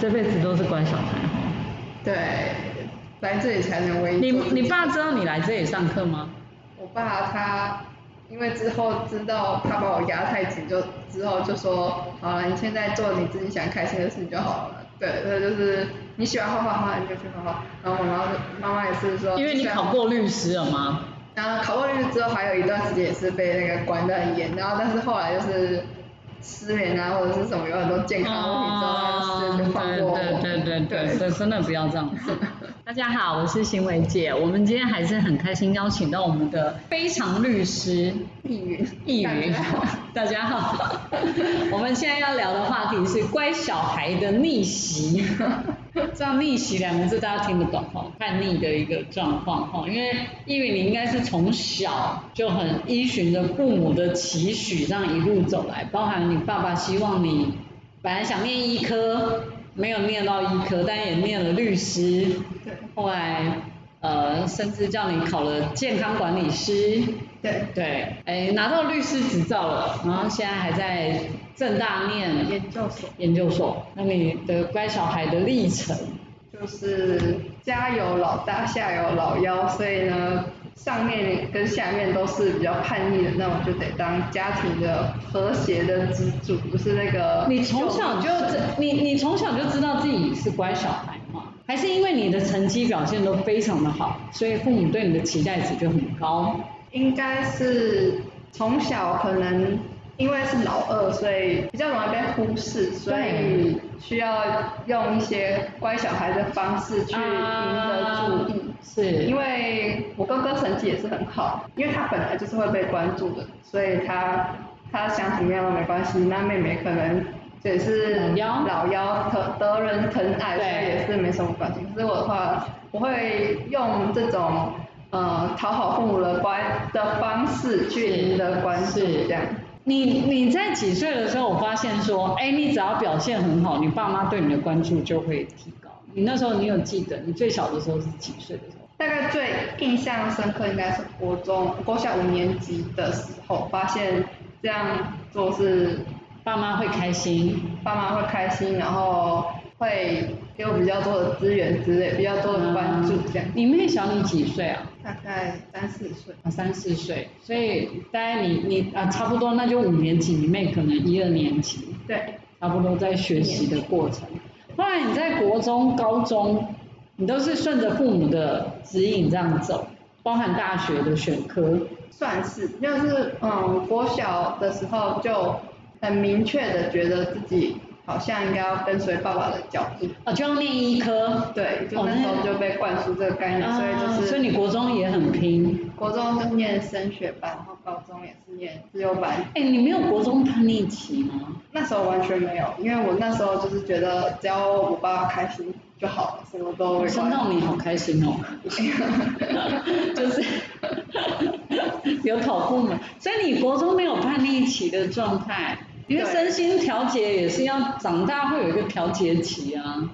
这辈子都是乖小孩。对，来这里才能为你你爸知道你来这里上课吗？我爸他因为之后知道他把我压太紧，就之后就说好了，你现在做你自己想开心的事情就好了。对，这就是你喜欢画画画你就去画画。然后妈妈妈妈也是说，因为你考过律师了吗？然后考过律师之后，还有一段时间也是被那个管得很严，然后但是后来就是失眠啊或者是什么有很多健康问题之后，就放过。对对对对对，真的不要这样子。大家好，我是新维姐，我们今天还是很开心邀请到我们的非常律师易云，易云，大家好。我们现在要聊的话题是乖小孩的逆袭，这样逆袭两个字大家听得懂哈？叛逆的一个状况哈，因为因为你应该是从小就很依循着父母的期许，这样一路走来，包含你爸爸希望你本来想念医科。没有念到医科，但也念了律师。对。后来，呃，甚至叫你考了健康管理师。对。对。哎，拿到律师执照了，然后现在还在正大念研究所。研究所。那你的乖小孩的历程？就是家有老大，下有老幺，所以呢。上面跟下面都是比较叛逆的，那我就得当家庭的和谐的支柱，不是那个。你从小就你你从小就知道自己是乖小孩吗？还是因为你的成绩表现都非常的好，所以父母对你的期待值就很高？应该是从小可能。因为是老二，所以比较容易被忽视，所以需要用一些乖小孩的方式去赢得注意。是，因为我哥哥成绩也是很好，因为他本来就是会被关注的，所以他他想怎么样都没关系。那妹妹可能也是老妖，得得人疼爱，所以也是没什么关系。可是我的话，我会用这种呃讨好父母的关的方式去赢得关注，这样。你你在几岁的时候，我发现说，哎，你只要表现很好，你爸妈对你的关注就会提高。你那时候你有记得，你最小的时候是几岁的时候？大概最印象深刻应该是国中，国小五年级的时候，发现这样做是爸妈会开心，爸妈会开心，然后会。给我比较多的资源之类，比较多的关注这样。你妹小你几岁啊？大概三四岁。啊，三四岁，所以大概你你啊差不多那就五年级，你妹可能一二年级。对。差不多在学习的过程。后来你在国中、高中，你都是顺着父母的指引这样走，包含大学的选科。算是，就是嗯，国小的时候就很明确的觉得自己。好像应该要跟随爸爸的脚步。哦，就要念医科。对，就那时候就被灌输这个概念，所以就是。所以你国中也很拼。国中是念升学班，然后高中也是念自由班。哎，你没有国中叛逆期吗？那时候完全没有，因为我那时候就是觉得只要我爸爸开心就好了，什么都。听到你好开心哦。就是。有讨父母，所以你国中没有叛逆期的状态。因为身心调节也是要长大会有一个调节期啊。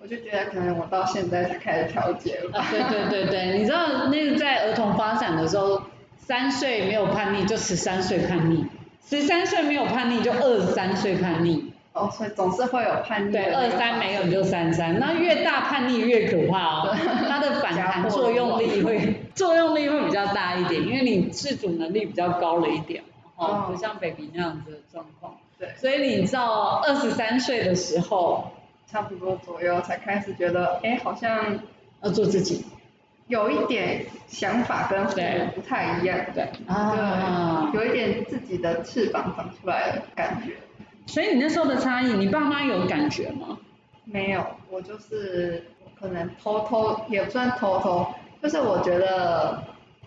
我就觉得可能我到现在才开始调节了。对对对对，你知道那个在儿童发展的时候，三岁没有叛逆就十三岁叛逆，十三岁没有叛逆就二十三岁叛逆。哦，所以总是会有叛逆。对，二三没有你就三三，那越大叛逆越可怕哦，它的反弹作用力会作用力会比较大一点，因为你自主能力比较高了一点。哦，不像 baby 那样子的状况。对。所以你到二十三岁的时候，差不多左右才开始觉得，哎，好像要做自己，有一点想法跟父母不太一样。对。啊。有一点自己的翅膀长出来的感觉。所以你那时候的差异，你爸妈有感觉吗？没有，我就是可能偷偷，也不算偷偷，就是我觉得。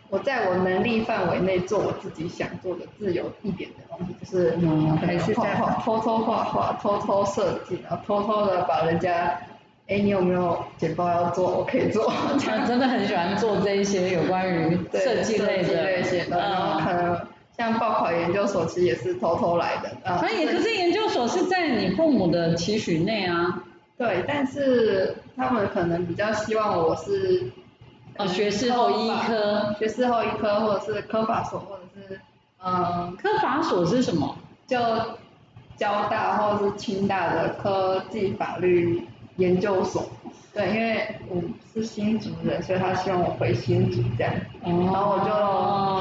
我在我能力范围内做我自己想做的自由一点的东西，就是还是在偷偷画画、偷偷设计，然后偷偷的把人家，哎，你有没有简报要做？我可以做。他真的很喜欢做这一些有关于 设计类的那些的，然后可能像报考研究所，其实也是偷偷来的。啊，也可是研究所是在你父母的期许内啊。对，但是他们可能比较希望我是。哦，学士后医科，学士后医科，或者是科法所，或者是，嗯，科法所是什么？就交大或者是清大的科技法律研究所。对，因为我是新竹人，所以他希望我回新竹这样。然后我就，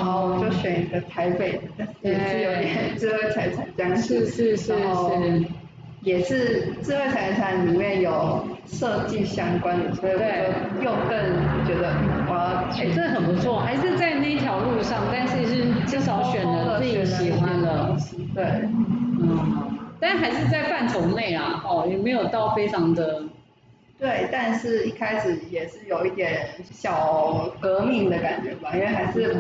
好，我就选一个台北的，也是有点智慧财产这样子。是是是是。也是智慧财产里面有设计相关的，所以我就又更觉得我要。哎，这很不错，还是在那条路上，但是是至少选了自己喜欢的。对。嗯。但还是在范畴内啊，哦，也没有到非常的。对，但是一开始也是有一点小革命的感觉吧，因为还是。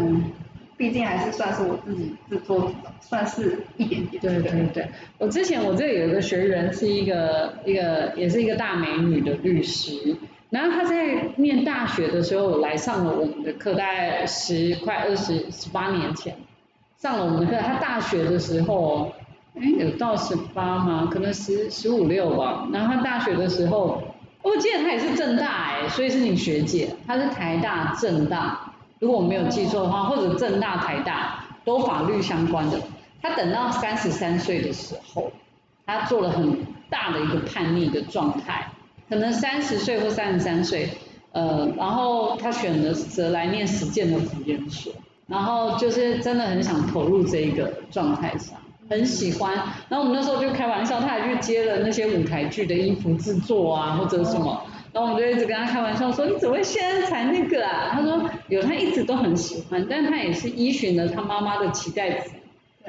毕竟还是算是我自己制作，算是一点点。对对对，我之前我这里有一个学员是一个一个也是一个大美女的律师，然后她在念大学的时候来上了我们的课，大概十快二十十八年前上了我们的课。她大学的时候，哎有到十八吗？可能十十五六吧。然后她大学的时候，我记得她也是正大哎，所以是你学姐，她是台大正大。如果我没有记错的话，或者正大、台大都法律相关的，他等到三十三岁的时候，他做了很大的一个叛逆的状态，可能三十岁或三十三岁，呃，然后他选择来念实践的福研所，然后就是真的很想投入这一个状态上，很喜欢，然后我们那时候就开玩笑，他还去接了那些舞台剧的衣服制作啊，或者什么。然后我们就一直跟他开玩笑说，你怎么会现在才那个啊？他说有，他一直都很喜欢，但他也是依循了他妈妈的期待值，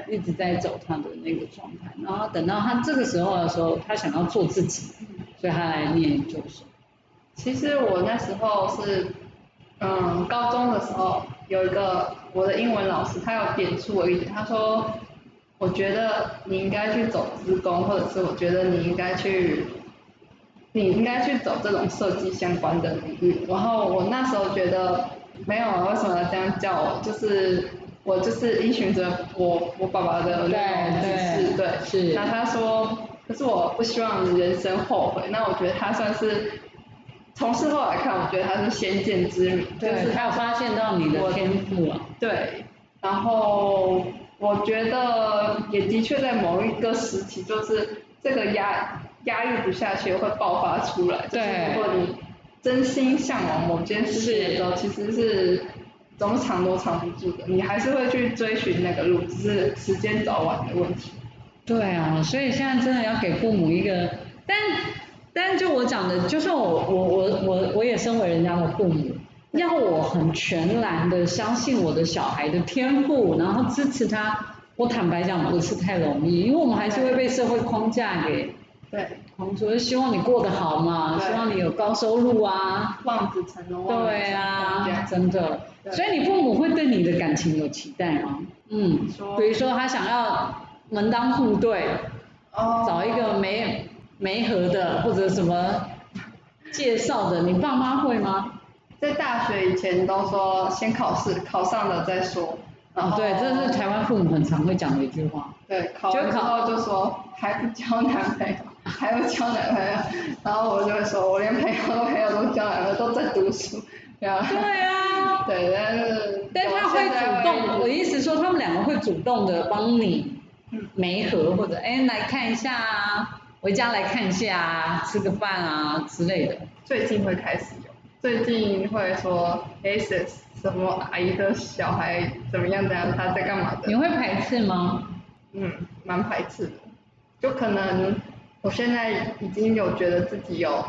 一直在走他的那个状态。然后等到他这个时候的时候，他想要做自己，所以他来念研究所。其实我那时候是，嗯，高中的时候有一个我的英文老师，他有点出我一点，他说，我觉得你应该去走职工，或者是我觉得你应该去。你应该去走这种设计相关的领域，然后我那时候觉得没有啊，为什么要这样叫我？就是我就是依循着我我爸爸的那种指示，对，是。那他说，可是我不希望你人生后悔。那我觉得他算是从事后来看，我觉得他是先见之明，就是他有发现到你的天赋啊。对，然后我觉得也的确在某一个时期，就是这个压。压抑不下去会爆发出来，就是如果你真心向往某件事情的时候，其实是怎么藏都藏不住的，你还是会去追寻那个路，只是时间早晚的问题。对啊，所以现在真的要给父母一个，但但就我讲的，就算我我我我我也身为人家的父母，要我很全然的相信我的小孩的天赋，然后支持他，我坦白讲不是太容易，因为我们还是会被社会框架给。对，所以希望你过得好嘛，希望你有高收入啊，望子成龙。对啊，真的。所以你父母会对你的感情有期待吗？嗯，比如说他想要门当户对，找一个没没合的或者什么介绍的，你爸妈会吗？在大学以前都说先考试，考上了再说。哦，对，这是台湾父母很常会讲的一句话。对，考完之后就说还不交男朋友。还要交男朋友，然后我就会说，我连朋友都朋友都交男朋友，都在读书，对啊。对啊。对，但是。但他会主动，我意思说他们两个会主动的帮你，媒合或者哎来看一下啊，回家来看一下啊，吃个饭啊之类的。最近会开始有，最近会说，什么阿姨的小孩怎么样怎样，他在干嘛的？你会排斥吗？嗯，蛮排斥的，就可能。我现在已经有觉得自己有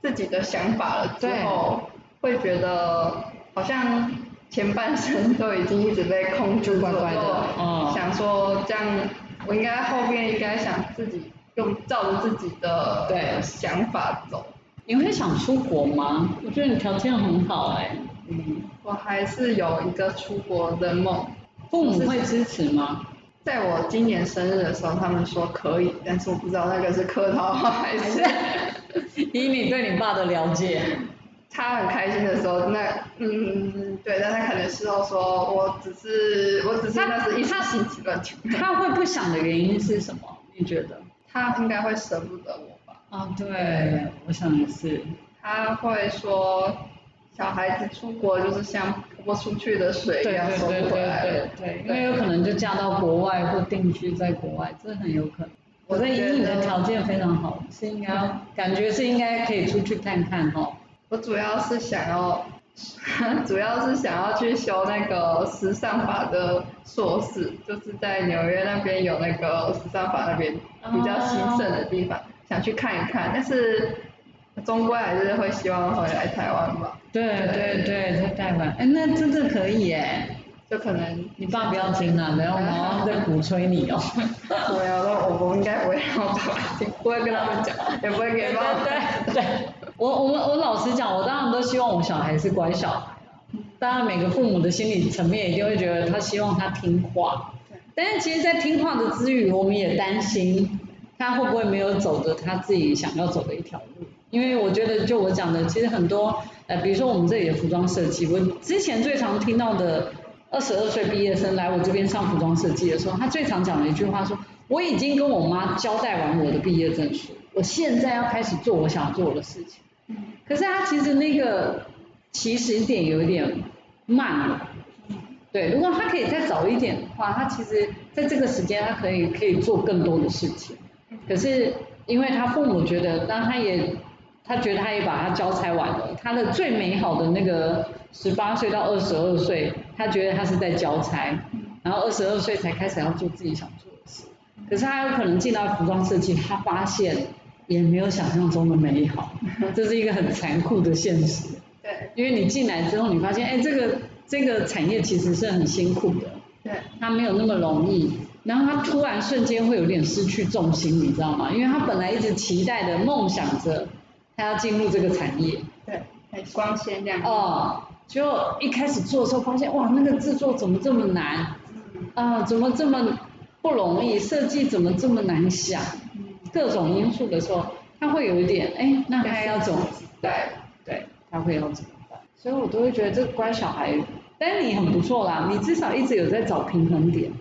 自己的想法了，之后会觉得好像前半生 都已经一直被控制乖乖的，想说这样我应该后面应该想自己用照着自己的对想法走。你会想出国吗？我觉得你条件很好哎。嗯，我还是有一个出国的梦。父母会支持吗？在我今年生日的时候，他们说可以，但是我不知道那个是客套话还是。以你对你爸的了解，他很开心的时候，那嗯对，但他可能事后说我只是我只是那是一时兴起乱讲。他会不想的原因是什么？你觉得？他应该会舍不得我吧？啊，对，我想也是。他会说。小孩子出国就是像泼出去的水一样收回来对对对对，因为有可能就嫁到国外或定居在国外，这很有可能。我以你的条件非常好，是应该感觉是应该可以出去看看哈。我主要是想要，主要是想要去修那个时尚法的硕士，就是在纽约那边有那个时尚法那边比较兴盛的地方，想去看一看。但是终归还是会希望回来台湾吧。对对对，在台湾，哎，那真的可以耶。就可能你爸不要听啊，然后我妈在鼓吹你哦。对啊，我我应该不会让我爸爸听，不会跟他们讲，也不会给爸爸。对对，我我们我老实讲，我当然都希望我小孩是乖小孩当然每个父母的心理层面一定会觉得他希望他听话。但是其实，在听话的之余，我们也担心他会不会没有走着他自己想要走的一条路。因为我觉得，就我讲的，其实很多呃，比如说我们这里的服装设计，我之前最常听到的。二十二岁毕业生来我这边上服装设计的时候，他最常讲的一句话说：“我已经跟我妈交代完我的毕业证书，我现在要开始做我想做的事情。”可是他其实那个起始点有一点慢了。对，如果他可以再早一点的话，他其实在这个时间他可以可以做更多的事情。可是因为他父母觉得，当他也。他觉得他也把他交差完了，他的最美好的那个十八岁到二十二岁，他觉得他是在交差，然后二十二岁才开始要做自己想做的事。可是他有可能进到服装设计，他发现也没有想象中的美好，这是一个很残酷的现实。对，因为你进来之后，你发现，哎，这个这个产业其实是很辛苦的。对，他没有那么容易，然后他突然瞬间会有点失去重心，你知道吗？因为他本来一直期待的梦想着。他要进入这个产业，对，很光鲜这样。哦，就一开始做的时候发现，哇，那个制作怎么这么难？啊，怎么这么不容易？设计怎么这么难想？各种因素的时候，他会有一点，哎，那他要怎么？对，对，他会要怎么办？所以我都会觉得这个乖小孩，但是你很不错啦，你至少一直有在找平衡点。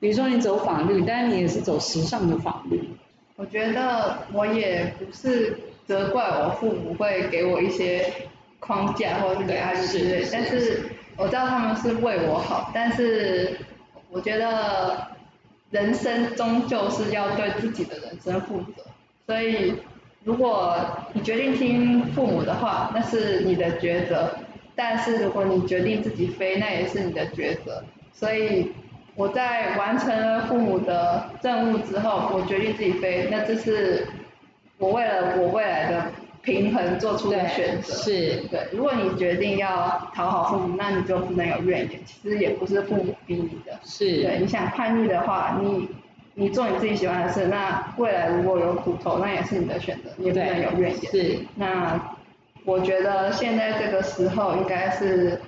比如说你走法律，但是你也是走时尚的法律。我觉得我也不是。责怪我父母会给我一些框架或者是压力之类，但是我知道他们是为我好，但是我觉得人生终究是要对自己的人生负责，所以如果你决定听父母的话，那是你的抉择，但是如果你决定自己飞，那也是你的抉择，所以我在完成了父母的任务之后，我决定自己飞，那这是。我为了我未来的平衡做出的选择，是对。如果你决定要讨好父母，那你就不能有怨言。其实也不是父母逼你的，是对。你想叛逆的话，你你做你自己喜欢的事，那未来如果有苦头，那也是你的选择，你也不能有怨言。是。那我觉得现在这个时候应该是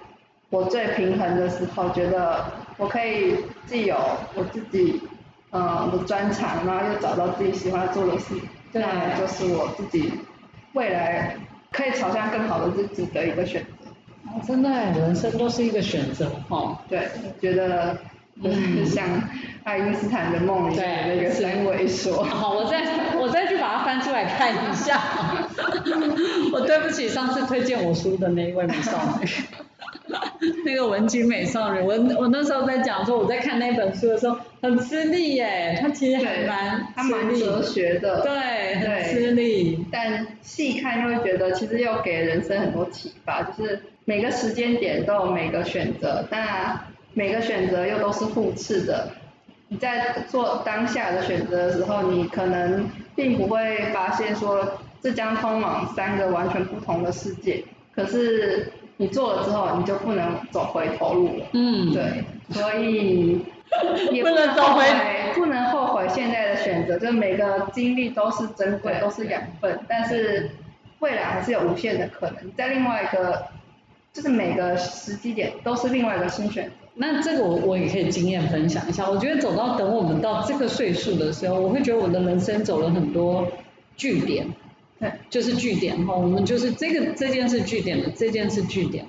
我最平衡的时候，觉得我可以既有我自己呃的专长，然后又找到自己喜欢做的事。那就是我自己未来可以朝向更好的自己的一个选择。哦，真的，人生都是一个选择哦。对，觉得嗯像爱因斯坦的梦里面那个三维说。好，我再我再去把它翻出来看一下。我对不起上次推荐我书的那一位美少女。那个文青美少女，我我那时候在讲说我在看那本书的时候很吃力耶，它其实还蛮它蛮哲学的，对，很吃力。但细看就会觉得其实又给人生很多启发，就是每个时间点都有每个选择，但每个选择又都是互斥的。你在做当下的选择的时候，你可能并不会发现说这将通往三个完全不同的世界，可是。你做了之后，你就不能走回头路了。嗯，对，所以 也不能后悔，不能后悔现在的选择。就每个经历都是珍贵，都是养分，但是未来还是有无限的可能。在另外一个，就是每个时机点都是另外一个新选择。那这个我我也可以经验分享一下。我觉得走到等我们到这个岁数的时候，我会觉得我的人生走了很多据点。对，就是据点哈，我们就是这个这件事据点的，这件事据点。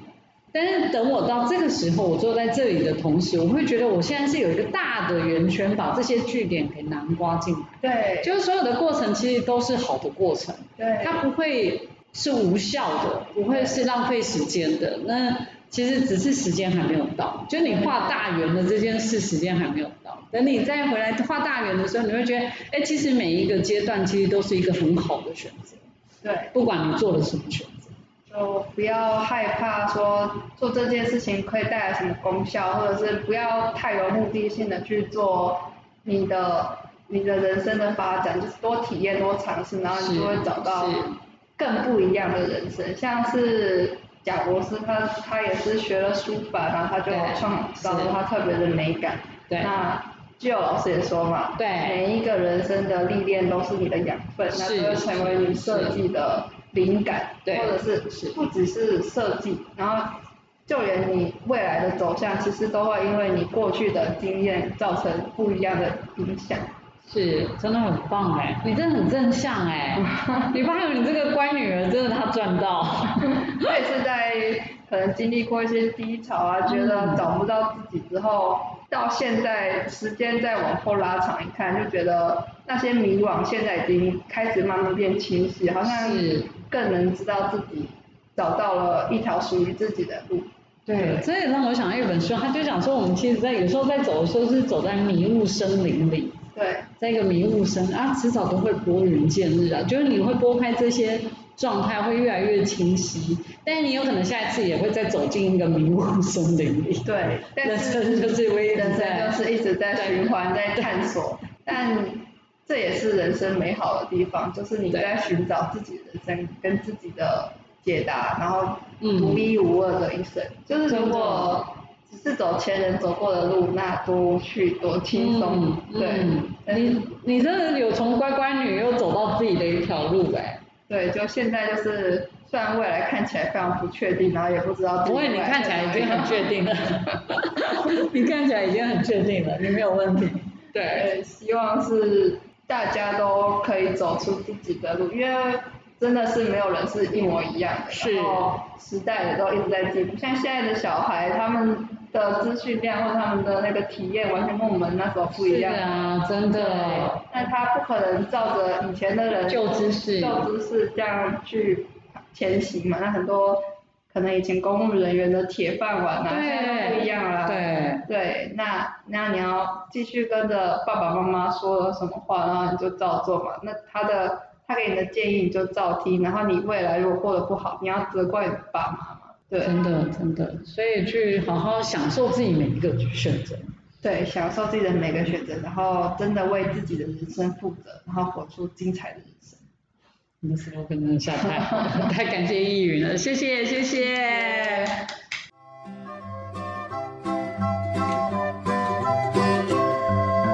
但是等我到这个时候，我坐在这里的同时，我会觉得我现在是有一个大的圆圈，把这些据点给南瓜进来。对，就是所有的过程其实都是好的过程。对，它不会是无效的，不会是浪费时间的。那其实只是时间还没有到，就你画大圆的这件事时间还没有到，等你再回来画大圆的时候，你会觉得，哎，其实每一个阶段其实都是一个很好的选择。对，不管你做了什么选择，就不要害怕说做这件事情可以带来什么功效，或者是不要太有目的性的去做你的你的人生的发展，就是多体验多尝试，然后你就会找到更不一样的人生。像是贾博士，他他也是学了书法，然后他就创造了他特别的美感。对。那就老师也说嘛，对，每一个人生的历练都是你的养分，那就会成为你设计的灵感，对或者是不只是设计，然后就连你未来的走向，其实都会因为你过去的经验造成不一样的影响。是，真的很棒哎，你真的很正向哎，你发现你这个乖女儿真的她赚到，我也是在可能经历过一些低潮啊，觉得找不到自己之后。到现在，时间再往后拉长一看，就觉得那些迷惘现在已经开始慢慢变清晰，好像更能知道自己找到了一条属于自己的路。对，这也让我想到一本书，他就讲说，我们其实在有时候在走的时候是走在迷雾森林里。对。在一个迷雾森啊，迟早都会拨云见日啊，就是你会拨开这些。状态会越来越清晰，但是你有可能下一次也会再走进一个迷雾森林里。对，人生就是人生就是一直在循环，在探索。但这也是人生美好的地方，就是你在寻找自己的人生跟自己的解答，然后独一无二的一生。就是如果只是走前人走过的路，那多去，多轻松。对，你你真的有从乖乖女又走到自己的一条路哎。对，就现在就是，虽然未来看起来非常不确定，然后也不知道。不会，你看起来已经很确定了。你看起来已经很确定了，你没有问题。对，希望是大家都可以走出自己的路，因为真的是没有人是一模一样的，然后时代也都一直在进步，像现在的小孩他们。的资讯量或他们的那个体验完全跟我们那时候不一样。是啊，真的。那他不可能照着以前的人旧知识、旧知识这样去前行嘛？那很多可能以前公务人员的铁饭碗啊，现在不一样了。对。对，那那你要继续跟着爸爸妈妈说了什么话，然后你就照做嘛。那他的他给你的建议你就照听，然后你未来如果过得不好，你要责怪你爸妈。真的，真的，所以去好好享受自己每一个选择。对，享受自己的每个选择，然后真的为自己的人生负责，然后活出精彩的人生。那时候真的下太 太感谢易云了，谢谢，谢谢。